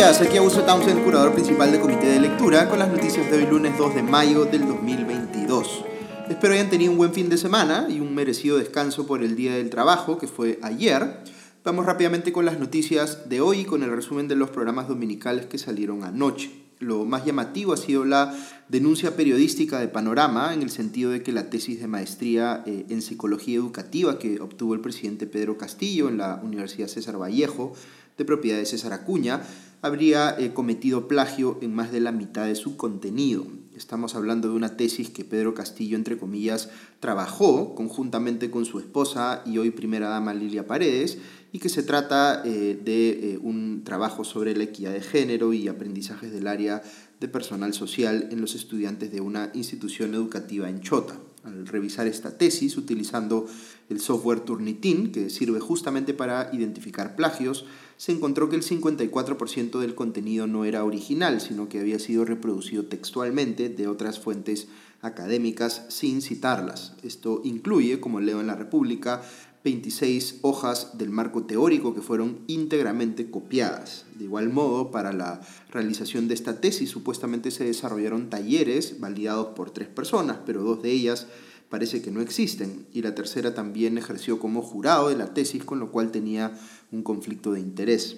días, aquí Augusto Townsend, curador principal del Comité de Lectura, con las noticias de hoy lunes 2 de mayo del 2022. Espero hayan tenido un buen fin de semana y un merecido descanso por el Día del Trabajo, que fue ayer. Vamos rápidamente con las noticias de hoy, con el resumen de los programas dominicales que salieron anoche. Lo más llamativo ha sido la denuncia periodística de Panorama, en el sentido de que la tesis de maestría eh, en psicología educativa que obtuvo el presidente Pedro Castillo en la Universidad César Vallejo, de propiedad de César Acuña, habría eh, cometido plagio en más de la mitad de su contenido. Estamos hablando de una tesis que Pedro Castillo, entre comillas, trabajó conjuntamente con su esposa y hoy primera dama Lilia Paredes, y que se trata eh, de un trabajo sobre la equidad de género y aprendizajes del área de personal social en los estudiantes de una institución educativa en Chota. Al revisar esta tesis utilizando el software Turnitin, que sirve justamente para identificar plagios, se encontró que el 54% del contenido no era original, sino que había sido reproducido textualmente de otras fuentes académicas sin citarlas. Esto incluye, como leo en la República, 26 hojas del marco teórico que fueron íntegramente copiadas. De igual modo, para la realización de esta tesis supuestamente se desarrollaron talleres validados por tres personas, pero dos de ellas parece que no existen, y la tercera también ejerció como jurado de la tesis, con lo cual tenía un conflicto de interés.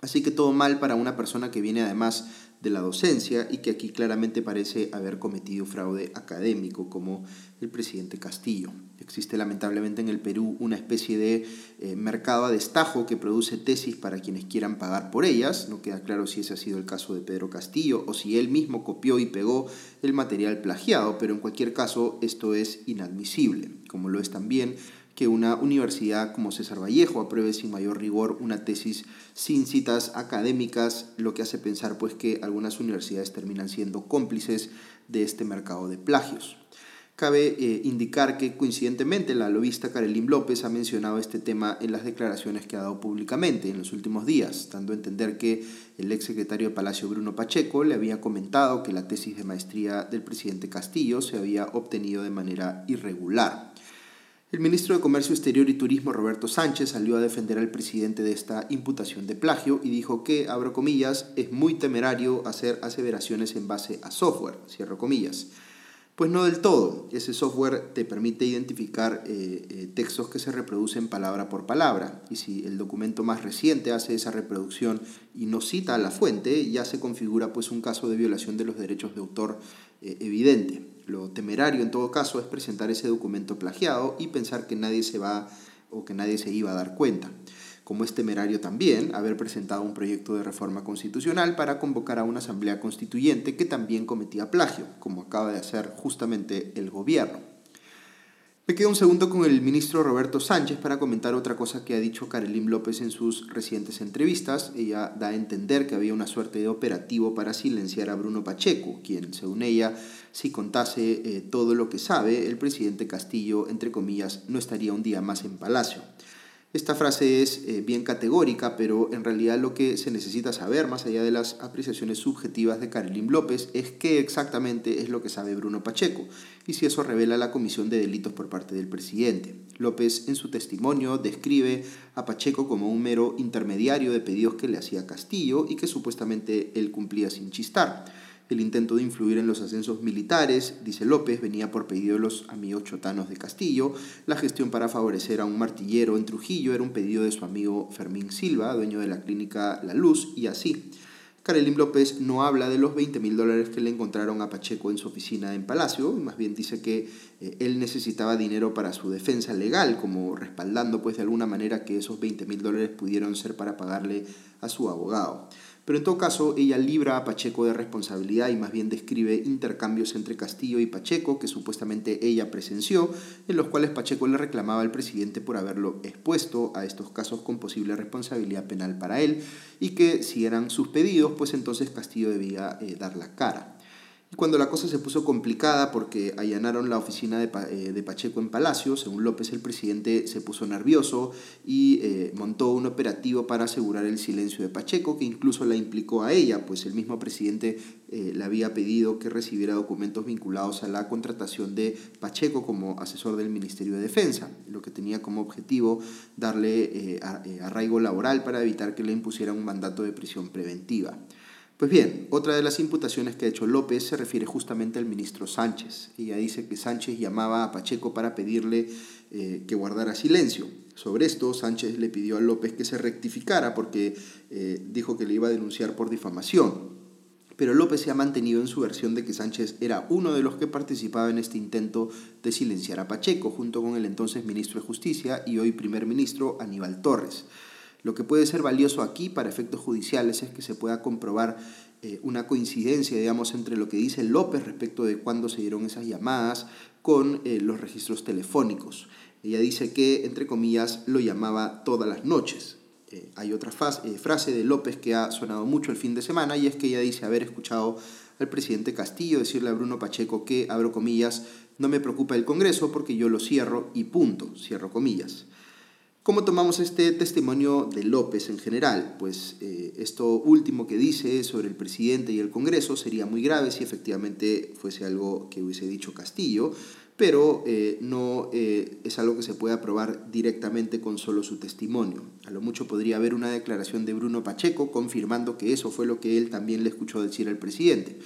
Así que todo mal para una persona que viene además de la docencia y que aquí claramente parece haber cometido fraude académico, como el presidente Castillo. Existe lamentablemente en el Perú una especie de eh, mercado a destajo que produce tesis para quienes quieran pagar por ellas. No queda claro si ese ha sido el caso de Pedro Castillo o si él mismo copió y pegó el material plagiado, pero en cualquier caso esto es inadmisible, como lo es también que una universidad como César Vallejo apruebe sin mayor rigor una tesis sin citas académicas, lo que hace pensar pues que algunas universidades terminan siendo cómplices de este mercado de plagios. Cabe eh, indicar que coincidentemente la lobista Karelin López ha mencionado este tema en las declaraciones que ha dado públicamente en los últimos días, dando a entender que el ex secretario de Palacio Bruno Pacheco le había comentado que la tesis de maestría del presidente Castillo se había obtenido de manera irregular. El ministro de Comercio Exterior y Turismo, Roberto Sánchez, salió a defender al presidente de esta imputación de plagio y dijo que, abro comillas, es muy temerario hacer aseveraciones en base a software, cierro comillas. Pues no del todo. Ese software te permite identificar eh, eh, textos que se reproducen palabra por palabra. Y si el documento más reciente hace esa reproducción y no cita a la fuente, ya se configura pues, un caso de violación de los derechos de autor eh, evidente. Lo temerario en todo caso es presentar ese documento plagiado y pensar que nadie se va o que nadie se iba a dar cuenta. Como es temerario también haber presentado un proyecto de reforma constitucional para convocar a una asamblea constituyente que también cometía plagio, como acaba de hacer justamente el gobierno. Me quedo un segundo con el ministro Roberto Sánchez para comentar otra cosa que ha dicho Karelim López en sus recientes entrevistas. Ella da a entender que había una suerte de operativo para silenciar a Bruno Pacheco, quien, según ella, si contase eh, todo lo que sabe, el presidente Castillo, entre comillas, no estaría un día más en Palacio. Esta frase es eh, bien categórica, pero en realidad lo que se necesita saber, más allá de las apreciaciones subjetivas de Karelim López, es qué exactamente es lo que sabe Bruno Pacheco y si eso revela la comisión de delitos por parte del presidente. López en su testimonio describe a Pacheco como un mero intermediario de pedidos que le hacía Castillo y que supuestamente él cumplía sin chistar. El intento de influir en los ascensos militares, dice López, venía por pedido de los amigos chotanos de Castillo. La gestión para favorecer a un martillero en Trujillo era un pedido de su amigo Fermín Silva, dueño de la clínica La Luz, y así. Karelim López no habla de los 20 mil dólares que le encontraron a Pacheco en su oficina en Palacio, más bien dice que eh, él necesitaba dinero para su defensa legal, como respaldando pues de alguna manera que esos 20 mil dólares pudieron ser para pagarle a su abogado. Pero en todo caso, ella libra a Pacheco de responsabilidad y más bien describe intercambios entre Castillo y Pacheco que supuestamente ella presenció, en los cuales Pacheco le reclamaba al presidente por haberlo expuesto a estos casos con posible responsabilidad penal para él y que si eran sus pedidos, pues entonces Castillo debía eh, dar la cara. Y cuando la cosa se puso complicada porque allanaron la oficina de, eh, Pacheco en Palacio, según López el presidente se puso nervioso y eh, montó un operativo para asegurar el silencio de Pacheco, que incluso la implicó a ella, pues el mismo presidente eh, le había pedido que recibiera documentos vinculados a la contratación de Pacheco como asesor del Ministerio de Defensa, lo que tenía como objetivo darle arraigo laboral para evitar que le impusieran un mandato de prisión preventiva. Pues bien, otra de las imputaciones que ha hecho López se refiere justamente al ministro Sánchez. Ella dice que Sánchez llamaba a Pacheco para pedirle eh, que guardara silencio. Sobre esto, Sánchez le pidió a López que se rectificara porque eh, dijo que le iba a denunciar por difamación. Pero López se ha mantenido en su versión de que Sánchez era uno de los que participaba en este intento de silenciar a Pacheco, junto con el entonces ministro de Justicia y hoy primer ministro Aníbal Torres. Lo que puede ser valioso aquí para efectos judiciales es que se pueda comprobar eh, una coincidencia, digamos, entre lo que dice López respecto de cuándo se dieron esas llamadas con eh, los registros telefónicos. Ella dice que, entre comillas, lo llamaba todas las noches. Eh, hay otra frase de López que ha sonado mucho el fin de semana y es que ella dice haber escuchado al presidente Castillo decirle a Bruno Pacheco que, abro comillas, no me preocupa el Congreso porque yo lo cierro y punto, cierro comillas. ¿Cómo tomamos este testimonio de López en general? Pues eh, esto último que dice sobre el presidente y el Congreso sería muy grave si efectivamente fuese algo que hubiese dicho Castillo, pero eh, no eh, es algo que se pueda probar directamente con solo su testimonio. A lo mucho podría haber una declaración de Bruno Pacheco confirmando que eso fue lo que él también le escuchó decir al presidente.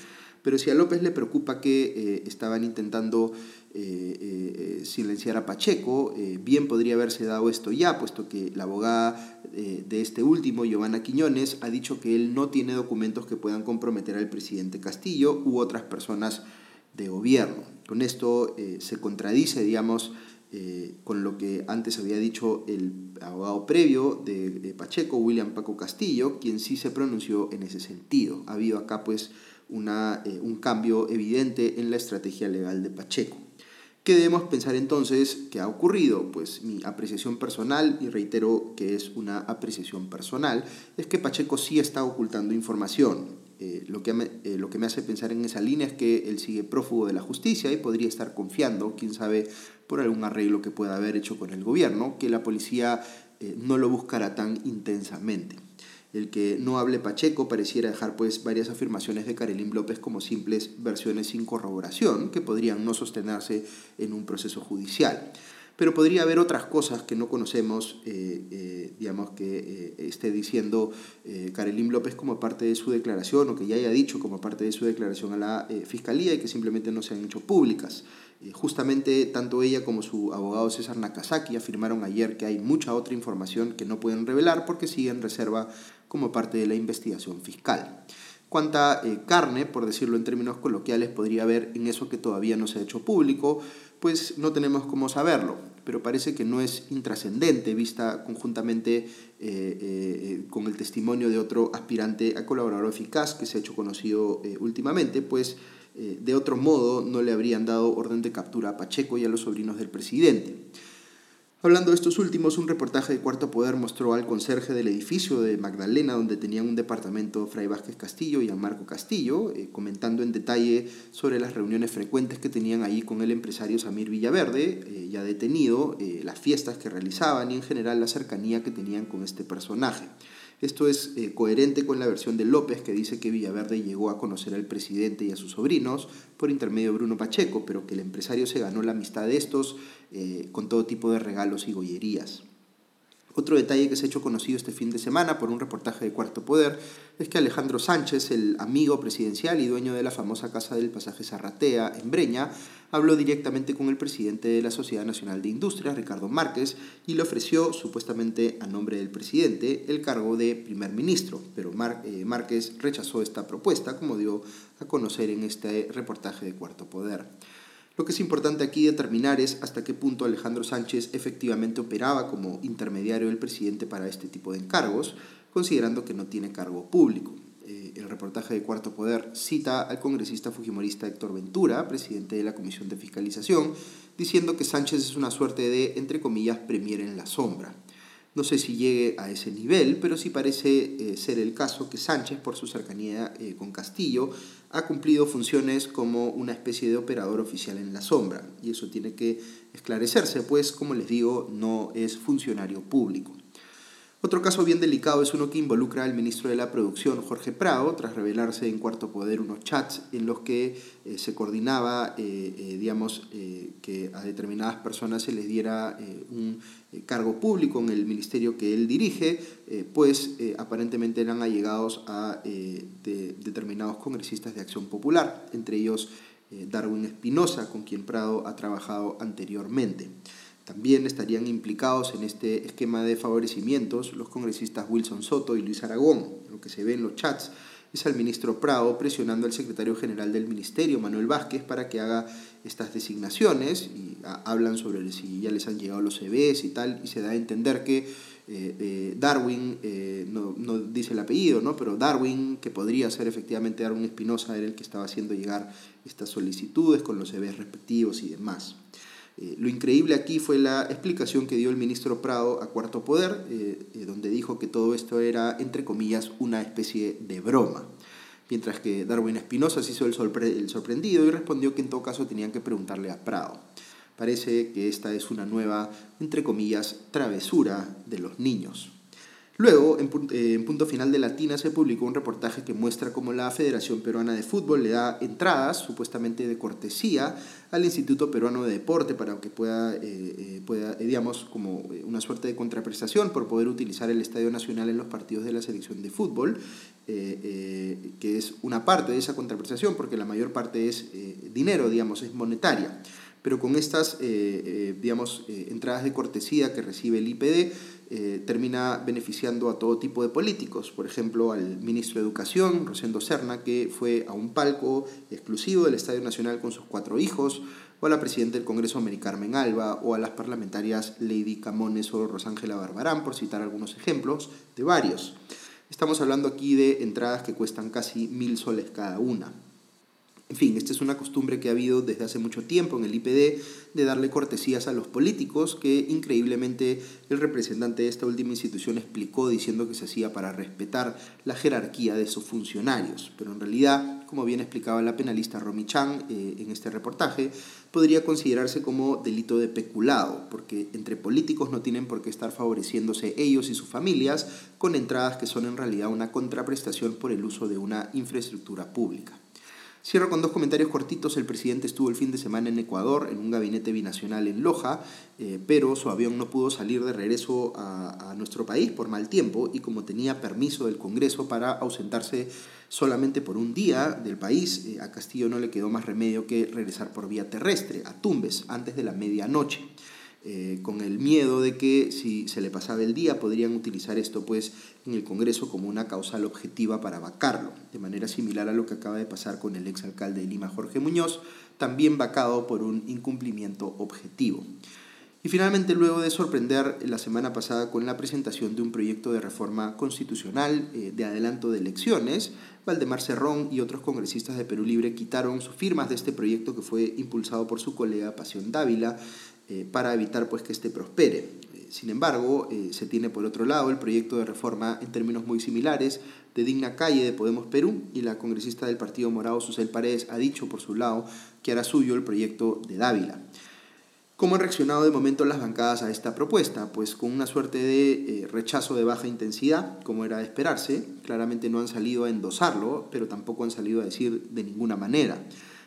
Pero si a López le preocupa que estaban intentando eh, eh, silenciar a Pacheco. Eh, bien podría haberse dado esto ya, puesto que la abogada de este último, Giovanna Quiñones, ha dicho que él no tiene documentos que puedan comprometer al presidente Castillo u otras personas de gobierno. Con esto se contradice, digamos, con lo que antes había dicho el abogado previo de, de, Pacheco, William Paco Castillo, quien sí se pronunció en ese sentido. Ha habido acá pues una, un cambio evidente en la estrategia legal de Pacheco. ¿Qué debemos pensar entonces que ha ocurrido? Pues mi apreciación personal, y reitero que es una apreciación personal, es que Pacheco sí está ocultando información. Eh, lo, que me, eh, lo que me hace pensar en esa línea es que él sigue prófugo de la justicia y podría estar confiando, quién sabe, por algún arreglo que pueda haber hecho con el gobierno, que la policía eh, no lo buscará tan intensamente. El que no hable Pacheco pareciera dejar pues varias afirmaciones de Karelín López como simples versiones sin corroboración que podrían no sostenerse en un proceso judicial. Pero podría haber otras cosas que no conocemos, eh, eh, digamos, que eh, esté diciendo eh, López como parte de su declaración o que ya haya dicho como parte de su declaración a la Fiscalía y que simplemente no se han hecho públicas. Justamente tanto ella como su abogado César Nakazaki afirmaron ayer que hay mucha otra información que no pueden revelar porque siguen reserva como parte de la investigación fiscal. Cuánta eh, carne, por decirlo en términos coloquiales, podría haber en eso que todavía no se ha hecho público, pues no tenemos cómo saberlo, pero parece que no es intrascendente vista conjuntamente eh, eh, con el testimonio de otro aspirante a colaborador eficaz que se ha hecho conocido últimamente, pues de otro modo no le habrían dado orden de captura a Pacheco y a los sobrinos del presidente. Hablando de estos últimos, un reportaje de Cuarto Poder mostró al conserje del edificio de Magdalena, donde tenían un departamento Fray Vázquez Castillo y a Marco Castillo, eh, comentando en detalle sobre las reuniones frecuentes que tenían ahí con el empresario Samir Villaverde, eh, ya detenido, eh, las fiestas que realizaban y en general la cercanía que tenían con este personaje. Esto es eh, coherente con la versión de López que dice que Villaverde llegó a conocer al presidente y a sus sobrinos por intermedio de Bruno Pacheco, pero que el empresario se ganó la amistad de estos eh, con todo tipo de regalos y gollerías. Otro detalle que se ha hecho conocido este fin de semana por un reportaje de Cuarto Poder es que Alejandro Sánchez, el amigo presidencial y dueño de la famosa Casa del Pasaje Zarratea en Breña, habló directamente con el presidente de la Sociedad Nacional de Industrias, Ricardo Márquez, y le ofreció, supuestamente a nombre del presidente, el cargo de primer ministro. Pero eh, Márquez rechazó esta propuesta, como dio a conocer en este reportaje de Cuarto Poder. Lo que es importante aquí determinar es hasta qué punto Alejandro Sánchez efectivamente operaba como intermediario del presidente para este tipo de encargos, considerando que no tiene cargo público. Eh, el reportaje de Cuarto Poder cita al congresista fujimorista Héctor Ventura, presidente de la Comisión de Fiscalización, diciendo que Sánchez es una suerte de, entre comillas, premier en la sombra. No sé si llegue a ese nivel, pero sí parece eh, ser el caso que Sánchez, por su cercanía eh, con Castillo, ha cumplido funciones como una especie de operador oficial en la sombra. Y eso tiene que esclarecerse, pues, como les digo, no es funcionario público. Otro caso bien delicado es uno que involucra al ministro de la Producción, Jorge Prado, tras revelarse en Cuarto Poder unos chats en los que eh, se coordinaba, eh, eh, digamos, que a determinadas personas se les diera un cargo público en el ministerio que él dirige, pues aparentemente eran allegados a determinados congresistas de Acción Popular, entre ellos Darwin Espinosa, con quien Prado ha trabajado anteriormente. También estarían implicados en este esquema de favorecimientos los congresistas Wilson Soto y Luis Aragón. Lo que se ve en los chats es al ministro Prado presionando al secretario general del ministerio, Manuel Vázquez, para que haga estas designaciones y hablan sobre si ya les han llegado los CVs y tal, y se da a entender que eh, eh, Darwin, eh, no, no, dice el apellido, ¿no? pero Darwin, que podría ser efectivamente Darwin Espinosa, era el que estaba haciendo llegar estas solicitudes con los CVs respectivos y demás. Eh, lo increíble aquí fue la explicación que dio el ministro Prado a Cuarto Poder, eh, eh, donde dijo que todo esto era, entre comillas, una especie de broma. Mientras que Darwin Espinosa se hizo el, el sorprendido y respondió que en todo caso tenían que preguntarle a Prado. Parece que esta es una nueva, entre comillas, travesura de los niños. Luego, eh, en, punto final de Latina, se publicó un reportaje que muestra cómo la Federación Peruana de Fútbol le da entradas, supuestamente de cortesía, al Instituto Peruano de Deporte para que pueda, eh, eh, pueda digamos, como una suerte de contraprestación por poder utilizar el Estadio Nacional en los partidos de la selección de fútbol, que es una parte de esa contraprestación, porque la mayor parte es dinero, digamos, es monetaria. Pero con estas, digamos, entradas de cortesía que recibe el IPD, eh, termina beneficiando a todo tipo de políticos. Por ejemplo, al ministro de Educación, Rosendo Serna, que fue a un palco exclusivo del Estadio Nacional con sus cuatro hijos, o a la presidenta del Congreso, Mary Carmen Alba, o a las parlamentarias Lady Camones o Rosángela Barbarán, por citar algunos ejemplos de varios. Estamos hablando aquí de entradas que cuestan casi mil soles cada una. En fin, esta es una costumbre que ha habido desde hace mucho tiempo en el IPD de darle cortesías a los políticos, que increíblemente el representante de esta última institución explicó diciendo que se hacía para respetar la jerarquía de sus funcionarios. Pero en realidad, como bien explicaba la penalista Romy Chang eh, en este reportaje, podría considerarse como delito de peculado, porque entre políticos no tienen por qué estar favoreciéndose ellos y sus familias con entradas que son en realidad una contraprestación por el uso de una infraestructura pública. Cierro con dos comentarios cortitos. El presidente estuvo el fin de semana en Ecuador, en un gabinete binacional en Loja, eh, pero su avión no pudo salir de regreso a, nuestro país por mal tiempo y como tenía permiso del Congreso para ausentarse solamente por un día del país, eh, a Castillo no le quedó más remedio que regresar por vía terrestre, a Tumbes, antes de la medianoche. Eh, con el miedo de que si se le pasaba el día podrían utilizar esto pues en el Congreso como una causal objetiva para vacarlo, de manera similar a lo que acaba de pasar con el exalcalde de Lima Jorge Muñoz, también vacado por un incumplimiento objetivo. Y finalmente, luego de sorprender la semana pasada con la presentación de un proyecto de reforma constitucional eh, de adelanto de elecciones, Valdemar Cerrón y otros congresistas de Perú Libre quitaron sus firmas de este proyecto que fue impulsado por su colega Pasión Dávila eh, para evitar pues, que este prospere. Eh, sin embargo, eh, se tiene por otro lado el proyecto de reforma en términos muy similares de Digna Calle de Podemos Perú y la congresista del Partido Morado, Susel Paredes, ha dicho por su lado que hará suyo el proyecto de Dávila. ¿Cómo han reaccionado de momento las bancadas a esta propuesta? Pues con una suerte de rechazo de baja intensidad, como era de esperarse. Claramente no han salido a endosarlo, pero tampoco han salido a decir de ninguna manera.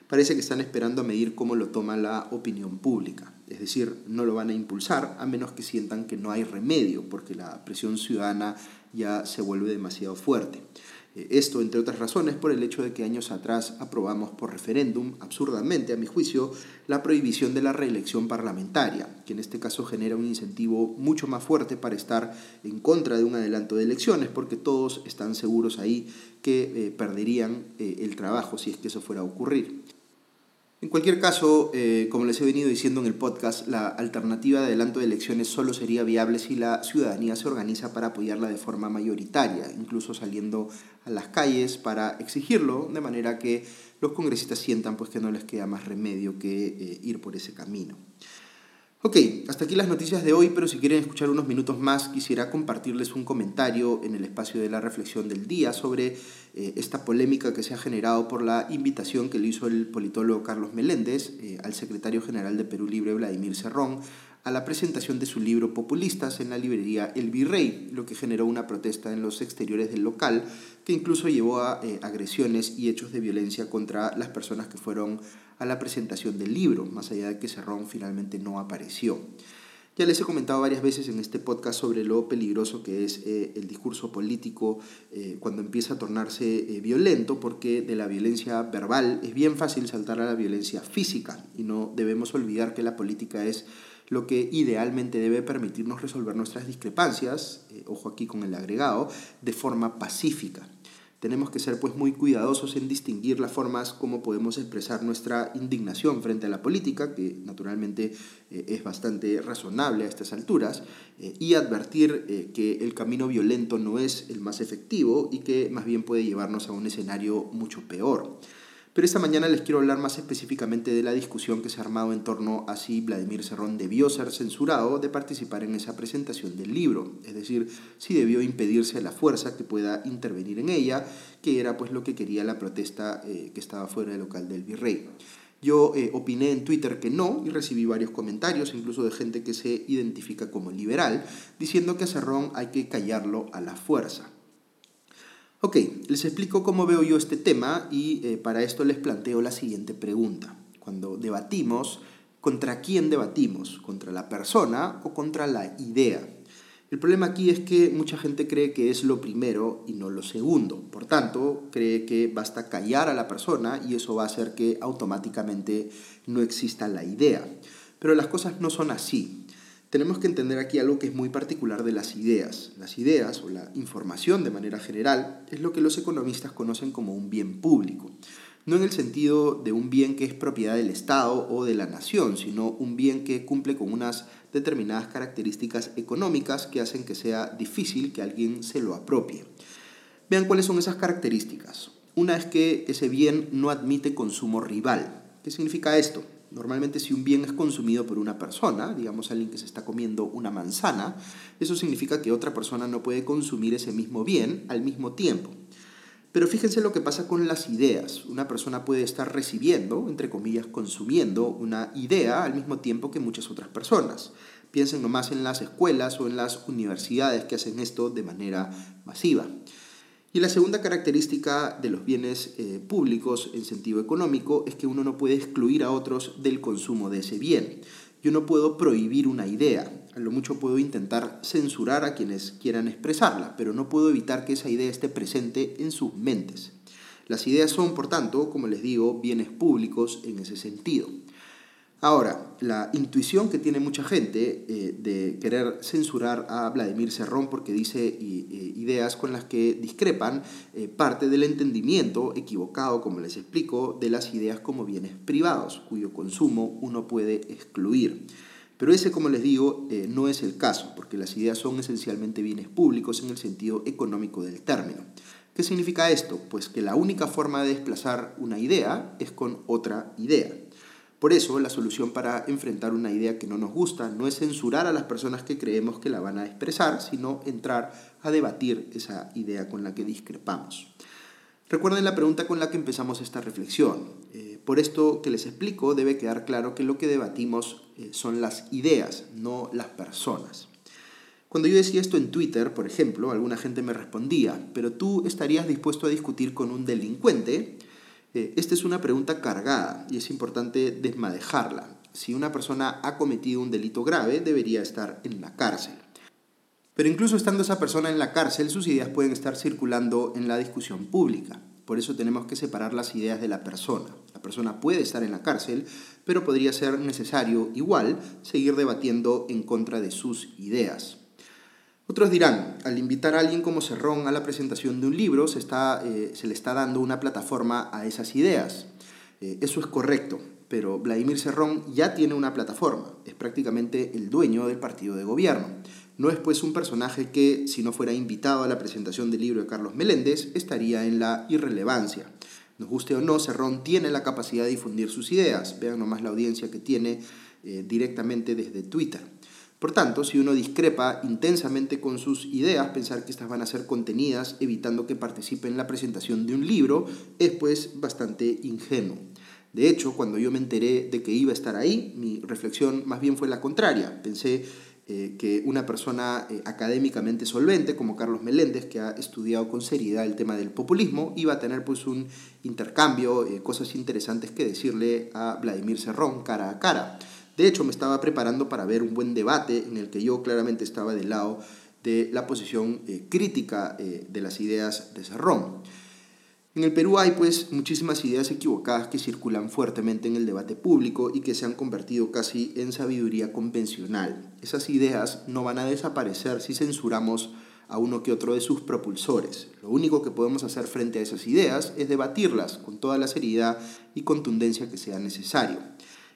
Parece que están esperando a medir cómo lo toma la opinión pública es decir, no lo van a impulsar a menos que sientan que no hay remedio, porque la presión ciudadana ya se vuelve demasiado fuerte. Eh, esto, entre otras razones, por el hecho de que años atrás aprobamos por referéndum, absurdamente a mi juicio, la prohibición de la reelección parlamentaria, que en este caso genera un incentivo mucho más fuerte para estar en contra de un adelanto de elecciones, porque todos están seguros ahí que eh, perderían eh, el trabajo si es que eso fuera a ocurrir. En cualquier caso, eh, como les he venido diciendo en el podcast, la alternativa de adelanto de elecciones solo sería viable si la ciudadanía se organiza para apoyarla de forma mayoritaria, incluso saliendo a las calles para exigirlo, de manera que los congresistas sientan pues, que no les queda más remedio que eh, ir por ese camino. Ok, hasta aquí las noticias de hoy, pero si quieren escuchar unos minutos más, quisiera compartirles un comentario en el espacio de la reflexión del día sobre eh, esta polémica que se ha generado por la invitación que le hizo el politólogo Carlos Meléndez eh, al secretario general de Perú Libre, Vladimir Cerrón, a la presentación de su libro Populistas en la librería El Virrey, lo que generó una protesta en los exteriores del local que incluso llevó a eh, agresiones y hechos de violencia contra las personas que fueron a la presentación del libro, más allá de que Cerrón finalmente no apareció. Ya les he comentado varias veces en este podcast sobre lo peligroso que es eh, el discurso político eh, cuando empieza a tornarse violento, porque de la violencia verbal es bien fácil saltar a la violencia física y no debemos olvidar que la política es lo que idealmente debe permitirnos resolver nuestras discrepancias, eh, ojo aquí con el agregado, de forma pacífica. Tenemos que ser pues muy cuidadosos en distinguir las formas como podemos expresar nuestra indignación frente a la política, que naturalmente eh, es bastante razonable a estas alturas, eh, y advertir que el camino violento no es el más efectivo y que más bien puede llevarnos a un escenario mucho peor. Pero esta mañana les quiero hablar más específicamente de la discusión que se ha armado en torno a si Vladimir Serrón debió ser censurado de participar en esa presentación del libro, es decir, si debió impedirse la fuerza que pueda intervenir en ella, que era pues lo que quería la protesta eh, que estaba fuera del local del virrey. Yo eh, opiné en Twitter que no y recibí varios comentarios, incluso de gente que se identifica como liberal, diciendo que a Serrón hay que callarlo a la fuerza. Ok, les explico cómo veo yo este tema y eh, para esto les planteo la siguiente pregunta. Cuando debatimos, ¿contra quién debatimos? ¿Contra la persona o contra la idea? El problema aquí es que mucha gente cree que es lo primero y no lo segundo. Por tanto, cree que basta callar a la persona y eso va a hacer que automáticamente no exista la idea. Pero las cosas no son así tenemos que entender aquí algo que es muy particular de las ideas. Las ideas o la información de manera general es lo que los economistas conocen como un bien público. No en el sentido de un bien que es propiedad del Estado o de la nación, sino un bien que cumple con unas determinadas características económicas que hacen que sea difícil que alguien se lo apropie. Vean cuáles son esas características. Una es que ese bien no admite consumo rival. ¿Qué significa esto? Normalmente si un bien es consumido por una persona, digamos alguien que se está comiendo una manzana, eso significa que otra persona no puede consumir ese mismo bien al mismo tiempo. Pero fíjense lo que pasa con las ideas. Una persona puede estar recibiendo, entre comillas, consumiendo una idea al mismo tiempo que muchas otras personas. Piensen nomás en las escuelas o en las universidades que hacen esto de manera masiva. Y la segunda característica de los bienes eh, públicos en sentido económico es que uno no puede excluir a otros del consumo de ese bien. Yo no puedo prohibir una idea, a lo mucho puedo intentar censurar a quienes quieran expresarla, pero no puedo evitar que esa idea esté presente en sus mentes. Las ideas son, por tanto, como les digo, bienes públicos en ese sentido. Ahora, la intuición que tiene mucha gente eh, de querer censurar a Vladimir Serrón porque dice ideas con las que discrepan eh, parte del entendimiento equivocado, como les explico, de las ideas como bienes privados, cuyo consumo uno puede excluir. Pero ese, como les digo, no es el caso, porque las ideas son esencialmente bienes públicos en el sentido económico del término. ¿Qué significa esto? Pues que la única forma de desplazar una idea es con otra idea. Por eso, la solución para enfrentar una idea que no nos gusta no es censurar a las personas que creemos que la van a expresar, sino entrar a debatir esa idea con la que discrepamos. Recuerden la pregunta con la que empezamos esta reflexión. Eh, por esto que les explico, debe quedar claro que lo que debatimos eh, son las ideas, no las personas. Cuando yo decía esto en Twitter, por ejemplo, alguna gente me respondía, pero tú estarías dispuesto a discutir con un delincuente eh, esta es una pregunta cargada y es importante desmadejarla. Si una persona ha cometido un delito grave, debería estar en la cárcel. Pero incluso estando esa persona en la cárcel, sus ideas pueden estar circulando en la discusión pública. Por eso tenemos que separar las ideas de la persona. La persona puede estar en la cárcel, pero podría ser necesario igual seguir debatiendo en contra de sus ideas. Otros dirán, al invitar a alguien como Cerrón a la presentación de un libro, se, está, eh, se le está dando una plataforma a esas ideas. Eh, eso es correcto, pero Vladimir Cerrón ya tiene una plataforma, es prácticamente el dueño del partido de gobierno. No es pues un personaje que, si no fuera invitado a la presentación del libro de Carlos Meléndez, estaría en la irrelevancia. Nos guste o no, Cerrón tiene la capacidad de difundir sus ideas. Vean nomás la audiencia que tiene eh, directamente desde Twitter. Por tanto, si uno discrepa intensamente con sus ideas, pensar que estas van a ser contenidas evitando que participe en la presentación de un libro es pues bastante ingenuo. De hecho, cuando yo me enteré de que iba a estar ahí, mi reflexión más bien fue la contraria. Pensé eh, que una persona eh, académicamente solvente como Carlos Meléndez, que ha estudiado con seriedad el tema del populismo, iba a tener pues un intercambio, eh, cosas interesantes que decirle a Vladimir Serrón cara a cara. De hecho, me estaba preparando para ver un buen debate en el que yo claramente estaba del lado de la posición eh, crítica eh, de las ideas de Serrón. En el Perú hay pues muchísimas ideas equivocadas que circulan fuertemente en el debate público y que se han convertido casi en sabiduría convencional. Esas ideas no van a desaparecer si censuramos a uno que otro de sus propulsores. Lo único que podemos hacer frente a esas ideas es debatirlas con toda la seriedad y contundencia que sea necesario.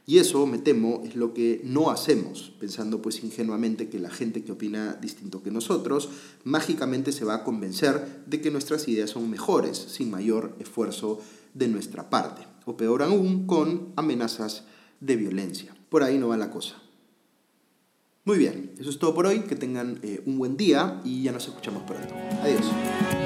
Y eso, me temo, es lo que no hacemos, pensando pues ingenuamente que la gente que opina distinto que nosotros mágicamente se va a convencer de que nuestras ideas son mejores sin mayor esfuerzo de nuestra parte, o peor aún, con amenazas de violencia. Por ahí no va la cosa. Muy bien, eso es todo por hoy, que tengan eh, un buen día y ya nos escuchamos pronto. Adiós.